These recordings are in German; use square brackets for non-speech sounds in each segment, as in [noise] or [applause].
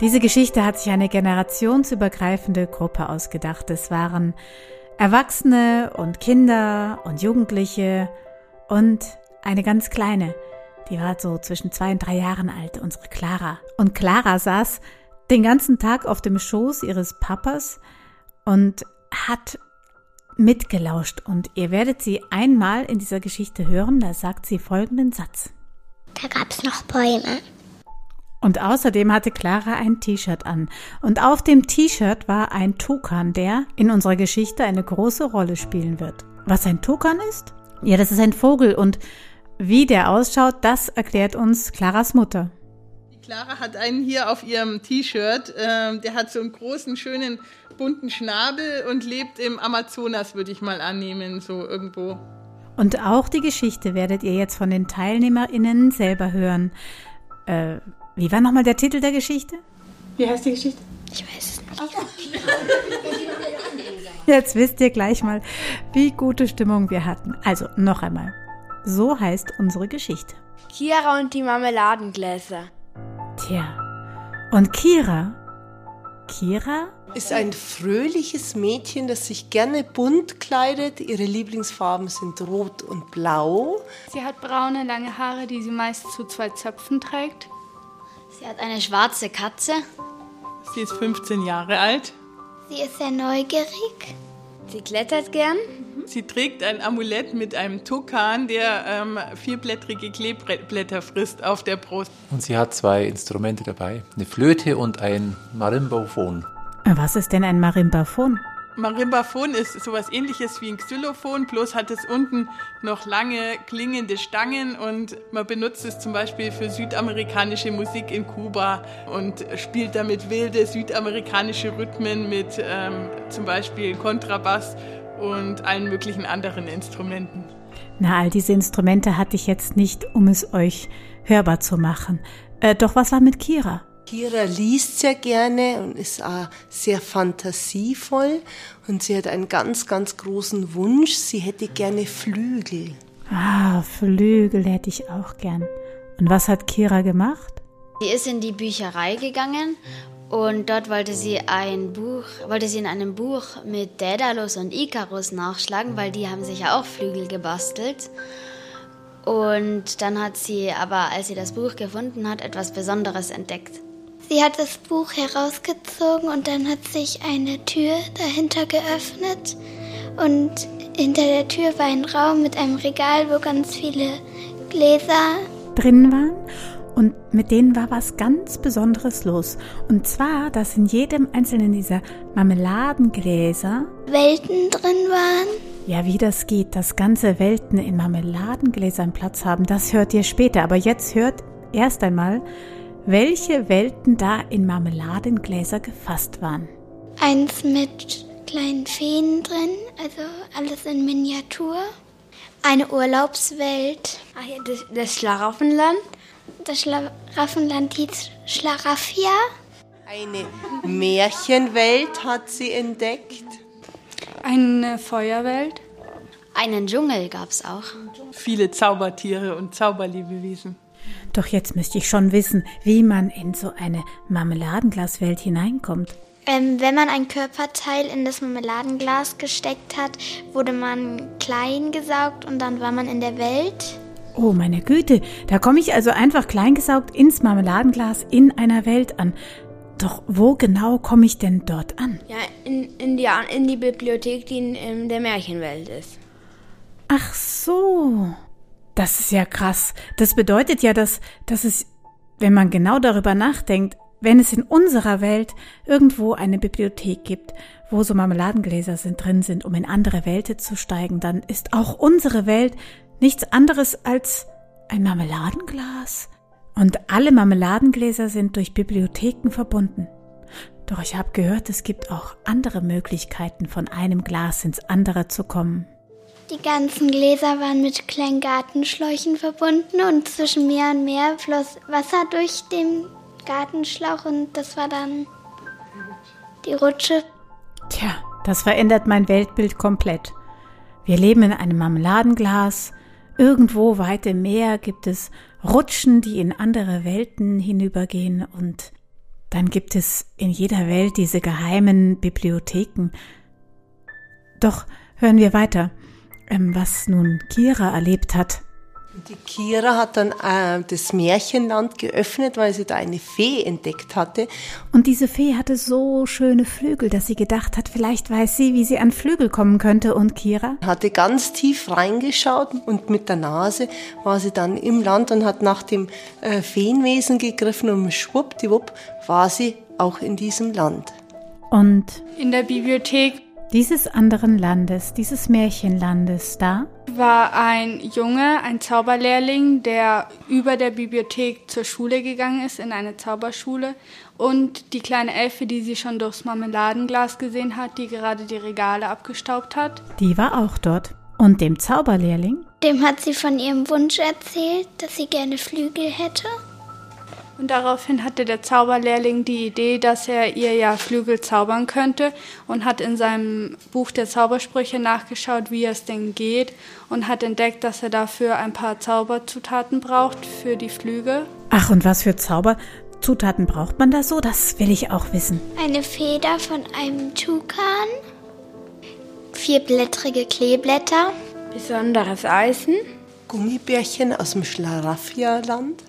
Diese Geschichte hat sich eine generationsübergreifende Gruppe ausgedacht. Es waren Erwachsene und Kinder und Jugendliche und eine ganz kleine, die war so zwischen zwei und drei Jahren alt, unsere Clara. Und Clara saß den ganzen Tag auf dem Schoß ihres Papas und hat mitgelauscht. Und ihr werdet sie einmal in dieser Geschichte hören, da sagt sie folgenden Satz. Da gab's noch Bäume. Und außerdem hatte Clara ein T-Shirt an. Und auf dem T-Shirt war ein Tukan, der in unserer Geschichte eine große Rolle spielen wird. Was ein Tukan ist? Ja, das ist ein Vogel und wie der ausschaut, das erklärt uns Claras Mutter. Die Clara hat einen hier auf ihrem T-Shirt. Ähm, der hat so einen großen, schönen, bunten Schnabel und lebt im Amazonas, würde ich mal annehmen, so irgendwo. Und auch die Geschichte werdet ihr jetzt von den TeilnehmerInnen selber hören. Äh, wie war nochmal der Titel der Geschichte? Wie heißt die Geschichte? Ich weiß es nicht. [laughs] Jetzt wisst ihr gleich mal, wie gute Stimmung wir hatten. Also noch einmal. So heißt unsere Geschichte. Kira und die Marmeladengläser. Tja. Und Kira? Kira? Ist ein fröhliches Mädchen, das sich gerne bunt kleidet. Ihre Lieblingsfarben sind rot und blau. Sie hat braune, lange Haare, die sie meist zu zwei Zöpfen trägt. Sie hat eine schwarze Katze. Sie ist 15 Jahre alt. Sie ist sehr neugierig. Sie klettert gern. Sie trägt ein Amulett mit einem Tukan, der ähm, vierblättrige Kleeblätter frisst auf der Brust. Und sie hat zwei Instrumente dabei, eine Flöte und ein Marimbaphon. Was ist denn ein Marimbaphon? Marimbaphon ist sowas ähnliches wie ein Xylophon, bloß hat es unten noch lange klingende Stangen und man benutzt es zum Beispiel für südamerikanische Musik in Kuba und spielt damit wilde südamerikanische Rhythmen mit ähm, zum Beispiel Kontrabass und allen möglichen anderen Instrumenten. Na, all diese Instrumente hatte ich jetzt nicht, um es euch hörbar zu machen. Äh, doch was war mit Kira? Kira liest sehr gerne und ist auch sehr fantasievoll und sie hat einen ganz, ganz großen Wunsch. Sie hätte gerne Flügel. Ah, Flügel hätte ich auch gern. Und was hat Kira gemacht? Sie ist in die Bücherei gegangen und dort wollte sie ein Buch, wollte sie in einem Buch mit Daedalus und Icarus nachschlagen, weil die haben sich ja auch Flügel gebastelt. Und dann hat sie aber, als sie das Buch gefunden hat, etwas Besonderes entdeckt. Sie hat das Buch herausgezogen und dann hat sich eine Tür dahinter geöffnet und hinter der Tür war ein Raum mit einem Regal, wo ganz viele Gläser drin waren und mit denen war was ganz Besonderes los. Und zwar, dass in jedem einzelnen dieser Marmeladengläser Welten drin waren. Ja, wie das geht, dass ganze Welten in Marmeladengläsern Platz haben, das hört ihr später. Aber jetzt hört erst einmal, welche Welten da in Marmeladengläser gefasst waren. Eins mit kleinen Feen drin, also alles in Miniatur. Eine Urlaubswelt. Ach ja, das, das Schlaraffenland. Das Schlaraffenland hieß Schlaraffia. Eine Märchenwelt hat sie entdeckt. Eine Feuerwelt. Einen Dschungel gab es auch. Viele Zaubertiere und Zauberlebewesen. Doch jetzt müsste ich schon wissen, wie man in so eine Marmeladenglaswelt hineinkommt. Ähm, wenn man ein Körperteil in das Marmeladenglas gesteckt hat, wurde man klein gesaugt und dann war man in der Welt. Oh, meine Güte, da komme ich also einfach kleingesaugt ins Marmeladenglas in einer Welt an. Doch wo genau komme ich denn dort an? Ja, in, in, die, in die Bibliothek, die in, in der Märchenwelt ist. Ach so. Das ist ja krass. Das bedeutet ja, dass, dass es, wenn man genau darüber nachdenkt, wenn es in unserer Welt irgendwo eine Bibliothek gibt, wo so Marmeladengläser sind, drin sind, um in andere Welten zu steigen, dann ist auch unsere Welt nichts anderes als ein Marmeladenglas. Und alle Marmeladengläser sind durch Bibliotheken verbunden. Doch ich habe gehört, es gibt auch andere Möglichkeiten, von einem Glas ins andere zu kommen. Die ganzen Gläser waren mit kleinen Gartenschläuchen verbunden und zwischen Meer und Meer floss Wasser durch den Gartenschlauch und das war dann die Rutsche. Tja, das verändert mein Weltbild komplett. Wir leben in einem Marmeladenglas. Irgendwo weit im Meer gibt es Rutschen, die in andere Welten hinübergehen und dann gibt es in jeder Welt diese geheimen Bibliotheken. Doch hören wir weiter, was nun Kira erlebt hat. Die Kira hat dann äh, das Märchenland geöffnet, weil sie da eine Fee entdeckt hatte. Und diese Fee hatte so schöne Flügel, dass sie gedacht hat, vielleicht weiß sie, wie sie an Flügel kommen könnte. Und Kira? Hatte ganz tief reingeschaut und mit der Nase war sie dann im Land und hat nach dem äh, Feenwesen gegriffen und schwuppdiwupp war sie auch in diesem Land. Und in der Bibliothek dieses anderen Landes, dieses Märchenlandes da? War ein Junge, ein Zauberlehrling, der über der Bibliothek zur Schule gegangen ist, in eine Zauberschule. Und die kleine Elfe, die sie schon durchs Marmeladenglas gesehen hat, die gerade die Regale abgestaubt hat. Die war auch dort. Und dem Zauberlehrling? Dem hat sie von ihrem Wunsch erzählt, dass sie gerne Flügel hätte. Und daraufhin hatte der Zauberlehrling die Idee, dass er ihr ja Flügel zaubern könnte und hat in seinem Buch der Zaubersprüche nachgeschaut, wie es denn geht und hat entdeckt, dass er dafür ein paar Zauberzutaten braucht für die Flügel. Ach, und was für Zauberzutaten braucht man da so? Das will ich auch wissen. Eine Feder von einem Tukan, vierblättrige Kleeblätter, besonderes Eisen, Gummibärchen aus dem Schlaraffia-Land,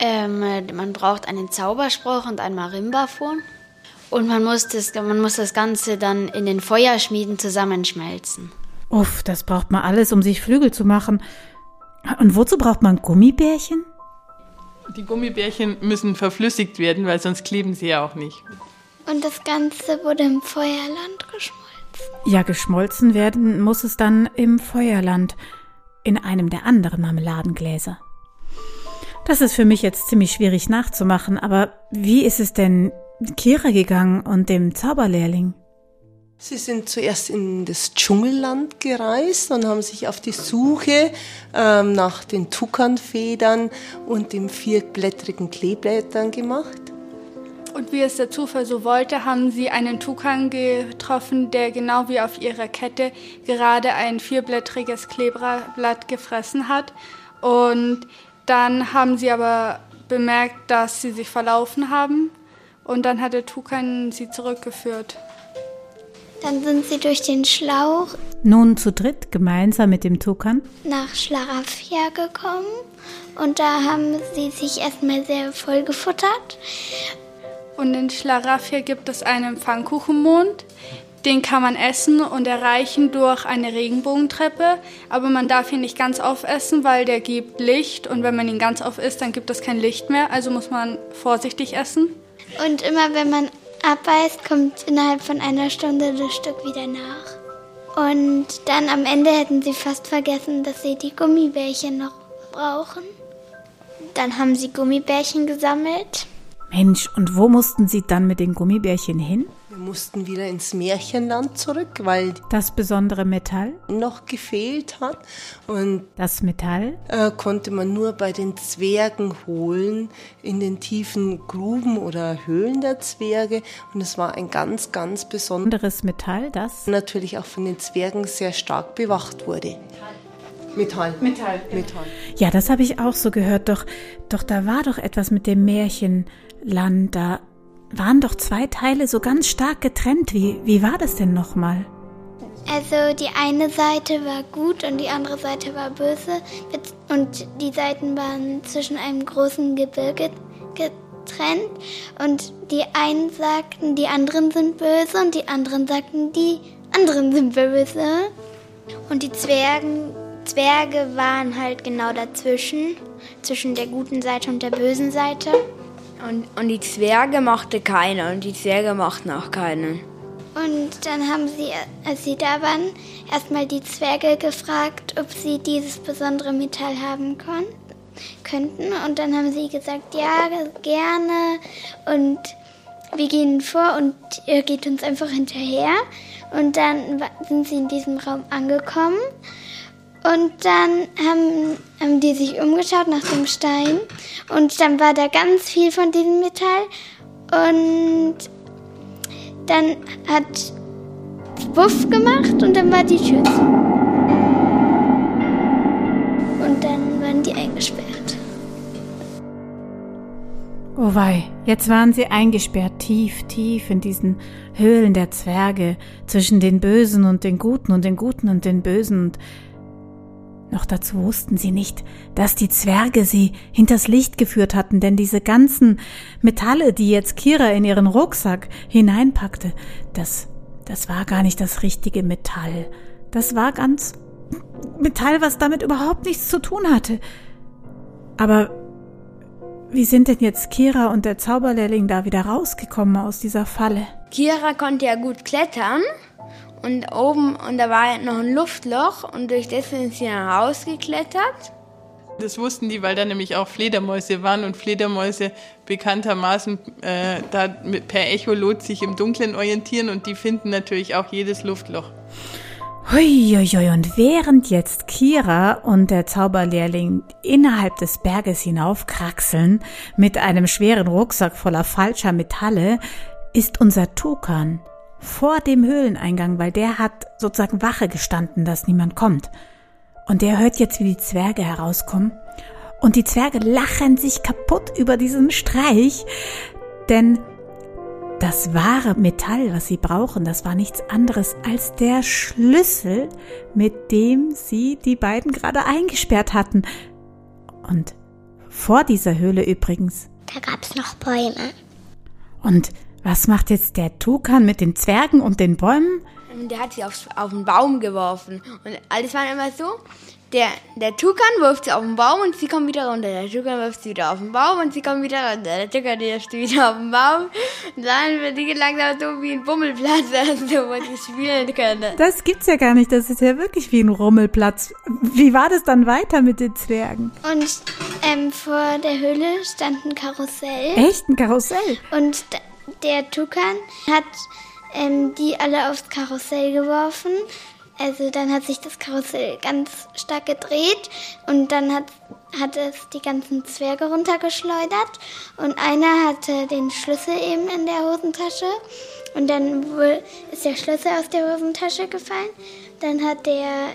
ähm, man braucht einen Zauberspruch und ein Marimbaphon. Und man muss, das, man muss das Ganze dann in den Feuerschmieden zusammenschmelzen. Uff, das braucht man alles, um sich Flügel zu machen. Und wozu braucht man Gummibärchen? Die Gummibärchen müssen verflüssigt werden, weil sonst kleben sie ja auch nicht. Und das Ganze wurde im Feuerland geschmolzen. Ja, geschmolzen werden muss es dann im Feuerland, in einem der anderen Marmeladengläser. Das ist für mich jetzt ziemlich schwierig nachzumachen, aber wie ist es denn Kira gegangen und dem Zauberlehrling? Sie sind zuerst in das Dschungelland gereist und haben sich auf die Suche ähm, nach den Tukanfedern und den vierblättrigen Kleeblättern gemacht. Und wie es der Zufall so wollte, haben sie einen Tukan getroffen, der genau wie auf ihrer Kette gerade ein vierblättriges Kleeblatt gefressen hat. Und dann haben sie aber bemerkt, dass sie sich verlaufen haben und dann hat der Tukan sie zurückgeführt. Dann sind sie durch den Schlauch nun zu dritt gemeinsam mit dem Tukan nach Schlaraffia gekommen und da haben sie sich erstmal sehr voll gefuttert. Und in Schlaraffia gibt es einen Pfannkuchenmond, den kann man essen und erreichen durch eine Regenbogentreppe, aber man darf ihn nicht ganz aufessen, weil der gibt Licht und wenn man ihn ganz auf isst, dann gibt es kein Licht mehr, also muss man vorsichtig essen. Und immer wenn man abbeißt, kommt innerhalb von einer Stunde das Stück wieder nach. Und dann am Ende hätten sie fast vergessen, dass sie die Gummibärchen noch brauchen. Dann haben sie Gummibärchen gesammelt. Mensch, und wo mussten sie dann mit den Gummibärchen hin? Mussten wieder ins Märchenland zurück, weil das besondere Metall noch gefehlt hat. Und das Metall äh, konnte man nur bei den Zwergen holen, in den tiefen Gruben oder Höhlen der Zwerge. Und es war ein ganz, ganz besonderes Metall, das natürlich auch von den Zwergen sehr stark bewacht wurde. Metall. Metall. Metall. Ja, das habe ich auch so gehört. Doch, doch da war doch etwas mit dem Märchenland. Da waren doch zwei Teile so ganz stark getrennt. Wie, wie war das denn nochmal? Also die eine Seite war gut und die andere Seite war böse. Und die Seiten waren zwischen einem großen Gebirge getrennt. Und die einen sagten, die anderen sind böse und die anderen sagten, die anderen sind böse. Und die Zwergen, Zwerge waren halt genau dazwischen, zwischen der guten Seite und der bösen Seite. Und, und die Zwerge machte keiner und die Zwerge machten auch keinen. Und dann haben sie, als sie da waren, erstmal die Zwerge gefragt, ob sie dieses besondere Metall haben könnten. Und dann haben sie gesagt, ja, gerne. Und wir gehen vor und ihr geht uns einfach hinterher. Und dann sind sie in diesem Raum angekommen. Und dann haben, haben die sich umgeschaut nach dem Stein und dann war da ganz viel von diesem Metall und dann hat Wuff gemacht und dann war die Tür zu. Und dann waren die eingesperrt. Oh wei, jetzt waren sie eingesperrt, tief, tief in diesen Höhlen der Zwerge, zwischen den Bösen und den Guten und den Guten und den Bösen und noch dazu wussten sie nicht, dass die Zwerge sie hinters Licht geführt hatten, denn diese ganzen Metalle, die jetzt Kira in ihren Rucksack hineinpackte, das, das war gar nicht das richtige Metall. Das war ganz Metall, was damit überhaupt nichts zu tun hatte. Aber wie sind denn jetzt Kira und der Zauberlehrling da wieder rausgekommen aus dieser Falle? Kira konnte ja gut klettern und oben, und da war noch ein Luftloch und durch das sind sie dann rausgeklettert. Das wussten die, weil da nämlich auch Fledermäuse waren und Fledermäuse bekanntermaßen äh, da per Echolot sich im Dunkeln orientieren und die finden natürlich auch jedes Luftloch. Huiuiui, und während jetzt Kira und der Zauberlehrling innerhalb des Berges hinaufkraxeln mit einem schweren Rucksack voller falscher Metalle, ist unser Tukan vor dem Höhleneingang, weil der hat sozusagen Wache gestanden, dass niemand kommt. Und der hört jetzt, wie die Zwerge herauskommen. Und die Zwerge lachen sich kaputt über diesen Streich, denn das wahre Metall, was sie brauchen, das war nichts anderes als der Schlüssel, mit dem sie die beiden gerade eingesperrt hatten. Und vor dieser Höhle übrigens. Da gab's noch Bäume. Und was macht jetzt der Tukan mit den Zwergen und den Bäumen? Der hat sie auf, auf den Baum geworfen. Und alles war immer so, der, der Tukan wirft sie auf den Baum und sie kommen wieder runter. Der Tukan wirft sie wieder auf den Baum und sie kommen wieder runter. Der Tukan wirft sie wieder auf den Baum. Und dann wird die langsam so wie ein Bummelplatz, [laughs] also, wo sie spielen können. Das gibt's ja gar nicht. Das ist ja wirklich wie ein Rummelplatz. Wie war das dann weiter mit den Zwergen? Und ähm, vor der Höhle stand ein Karussell. Echt ein Karussell? Und der Tukan hat ähm, die alle aufs Karussell geworfen. Also dann hat sich das Karussell ganz stark gedreht und dann hat, hat es die ganzen Zwerge runtergeschleudert und einer hatte den Schlüssel eben in der Hosentasche und dann ist der Schlüssel aus der Hosentasche gefallen. Dann hat der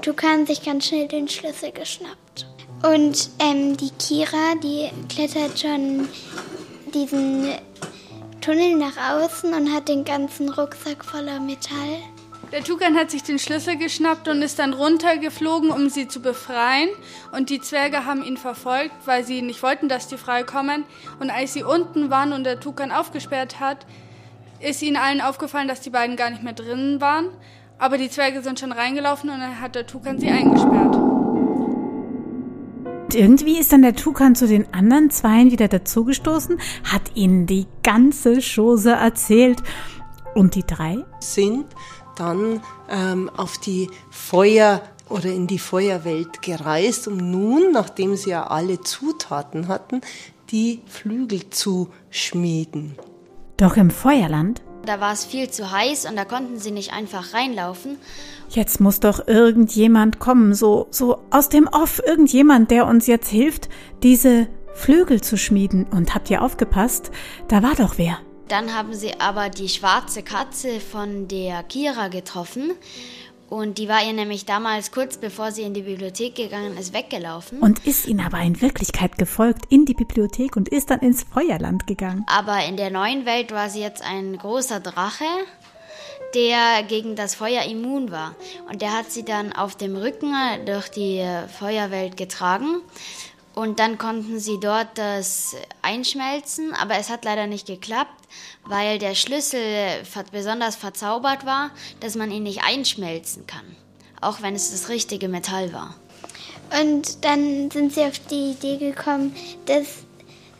Tukan sich ganz schnell den Schlüssel geschnappt. Und ähm, die Kira, die klettert schon diesen Tunnel nach außen und hat den ganzen Rucksack voller Metall. Der Tukan hat sich den Schlüssel geschnappt und ist dann runtergeflogen, um sie zu befreien. Und die Zwerge haben ihn verfolgt, weil sie nicht wollten, dass die freikommen. Und als sie unten waren und der Tukan aufgesperrt hat, ist ihnen allen aufgefallen, dass die beiden gar nicht mehr drinnen waren. Aber die Zwerge sind schon reingelaufen und dann hat der Tukan sie eingesperrt. Und irgendwie ist dann der Tukan zu den anderen Zweien wieder dazugestoßen, hat ihnen die ganze Chose erzählt. Und die drei sind dann ähm, auf die Feuer oder in die Feuerwelt gereist, um nun, nachdem sie ja alle Zutaten hatten, die Flügel zu schmieden. Doch im Feuerland da war es viel zu heiß und da konnten sie nicht einfach reinlaufen. Jetzt muss doch irgendjemand kommen, so, so aus dem Off, irgendjemand, der uns jetzt hilft, diese Flügel zu schmieden. Und habt ihr aufgepasst? Da war doch wer. Dann haben sie aber die schwarze Katze von der Kira getroffen. Und die war ihr nämlich damals kurz bevor sie in die Bibliothek gegangen ist, weggelaufen. Und ist ihnen aber in Wirklichkeit gefolgt in die Bibliothek und ist dann ins Feuerland gegangen. Aber in der neuen Welt war sie jetzt ein großer Drache, der gegen das Feuer immun war. Und der hat sie dann auf dem Rücken durch die Feuerwelt getragen. Und dann konnten sie dort das einschmelzen, aber es hat leider nicht geklappt, weil der Schlüssel besonders verzaubert war, dass man ihn nicht einschmelzen kann, auch wenn es das richtige Metall war. Und dann sind sie auf die Idee gekommen, dass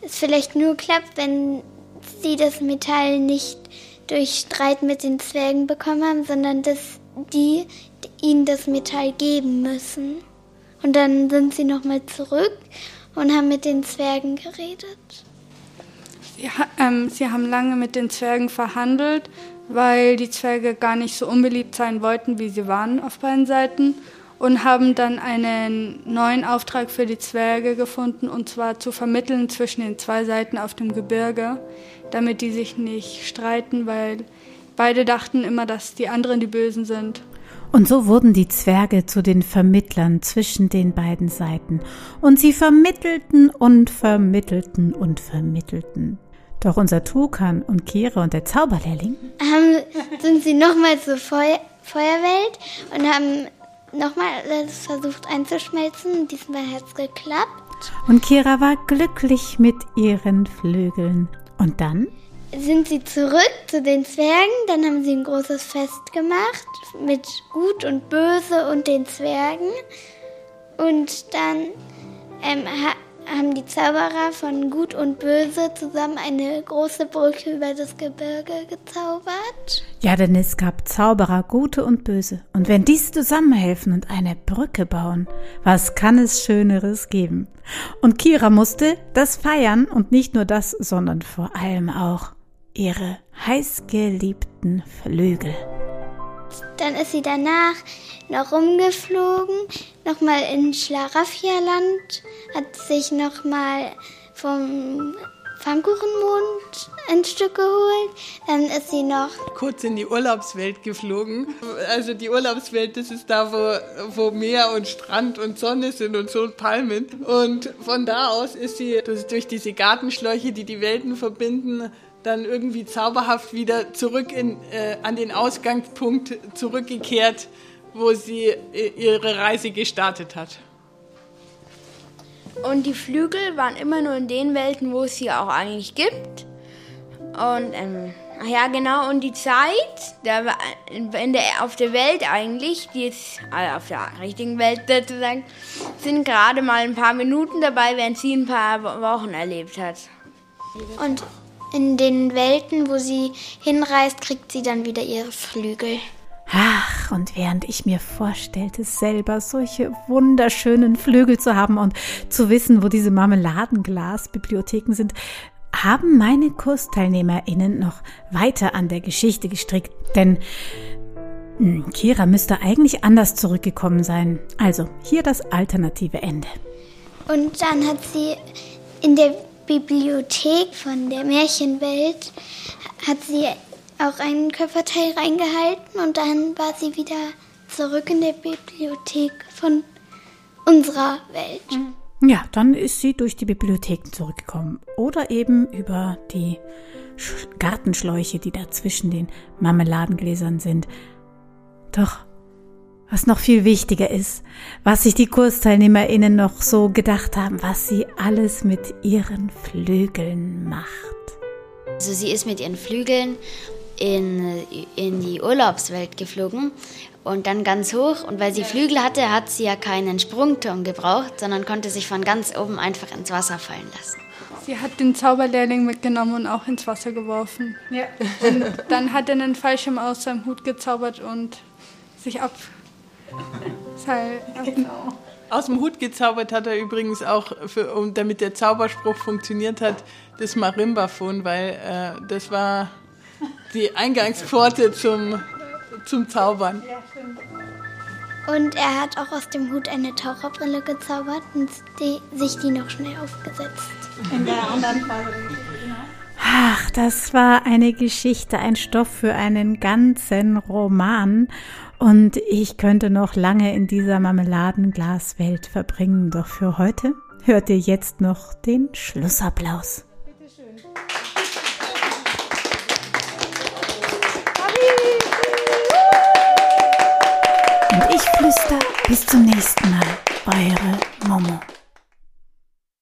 es vielleicht nur klappt, wenn sie das Metall nicht durch Streit mit den Zwergen bekommen haben, sondern dass die ihnen das Metall geben müssen. Und dann sind sie nochmal zurück und haben mit den Zwergen geredet. Ja, ähm, sie haben lange mit den Zwergen verhandelt, weil die Zwerge gar nicht so unbeliebt sein wollten, wie sie waren auf beiden Seiten. Und haben dann einen neuen Auftrag für die Zwerge gefunden, und zwar zu vermitteln zwischen den zwei Seiten auf dem Gebirge, damit die sich nicht streiten, weil beide dachten immer, dass die anderen die Bösen sind. Und so wurden die Zwerge zu den Vermittlern zwischen den beiden Seiten. Und sie vermittelten und vermittelten und vermittelten. Doch unser Tukan und Kira und der Zauberlehrling haben, sind sie nochmal zur Feu Feuerwelt und haben nochmal versucht einzuschmelzen. Diesmal hat es geklappt. Und Kira war glücklich mit ihren Flügeln. Und dann sind sie zurück zu den Zwergen. Dann haben sie ein großes Fest gemacht mit Gut und Böse und den Zwergen. Und dann ähm, ha haben die Zauberer von Gut und Böse zusammen eine große Brücke über das Gebirge gezaubert. Ja, denn es gab Zauberer, Gute und Böse. Und wenn diese zusammenhelfen und eine Brücke bauen, was kann es Schöneres geben? Und Kira musste das feiern und nicht nur das, sondern vor allem auch ihre heißgeliebten Flügel. Dann ist sie danach noch rumgeflogen, nochmal in Schlaraffia-Land, hat sich nochmal vom Pfannkuchenmond ein Stück geholt. Dann ist sie noch kurz in die Urlaubswelt geflogen. Also die Urlaubswelt, das ist da, wo, wo Meer und Strand und Sonne sind und so und Palmen. Und von da aus ist sie durch diese Gartenschläuche, die die Welten verbinden, dann irgendwie zauberhaft wieder zurück in, äh, an den Ausgangspunkt zurückgekehrt, wo sie äh, ihre Reise gestartet hat. Und die Flügel waren immer nur in den Welten, wo es sie auch eigentlich gibt. Und ähm, ach ja, genau. Und die Zeit, da in der, auf der Welt eigentlich, die ist also auf der richtigen Welt sozusagen, sind gerade mal ein paar Minuten dabei, während sie ein paar Wochen erlebt hat. Und in den Welten, wo sie hinreist, kriegt sie dann wieder ihre Flügel. Ach, und während ich mir vorstellte, selber solche wunderschönen Flügel zu haben und zu wissen, wo diese Marmeladenglasbibliotheken sind, haben meine KursteilnehmerInnen noch weiter an der Geschichte gestrickt. Denn hm, Kira müsste eigentlich anders zurückgekommen sein. Also, hier das alternative Ende. Und dann hat sie in der Bibliothek von der Märchenwelt hat sie auch einen Körperteil reingehalten und dann war sie wieder zurück in der Bibliothek von unserer Welt. Ja, dann ist sie durch die Bibliotheken zurückgekommen oder eben über die Gartenschläuche, die da zwischen den Marmeladengläsern sind. Doch was noch viel wichtiger ist, was sich die KursteilnehmerInnen noch so gedacht haben, was sie alles mit ihren Flügeln macht. Also sie ist mit ihren Flügeln in, in die Urlaubswelt geflogen und dann ganz hoch. Und weil sie Flügel hatte, hat sie ja keinen Sprungturm gebraucht, sondern konnte sich von ganz oben einfach ins Wasser fallen lassen. Sie hat den Zauberlehrling mitgenommen und auch ins Wasser geworfen. Ja. Und dann hat er einen Fallschirm aus seinem Hut gezaubert und sich [laughs] genau. Aus dem Hut gezaubert hat er übrigens auch, für, um, damit der Zauberspruch funktioniert hat, das Marimbaphon, weil äh, das war die Eingangspforte zum, zum Zaubern. Und er hat auch aus dem Hut eine Taucherbrille gezaubert und die, sich die noch schnell aufgesetzt. In der anderen Phase. Ach, das war eine Geschichte, ein Stoff für einen ganzen Roman. Und ich könnte noch lange in dieser Marmeladenglaswelt verbringen, doch für heute hört ihr jetzt noch den Schlussapplaus. Und ich flüster bis zum nächsten Mal, eure Momo.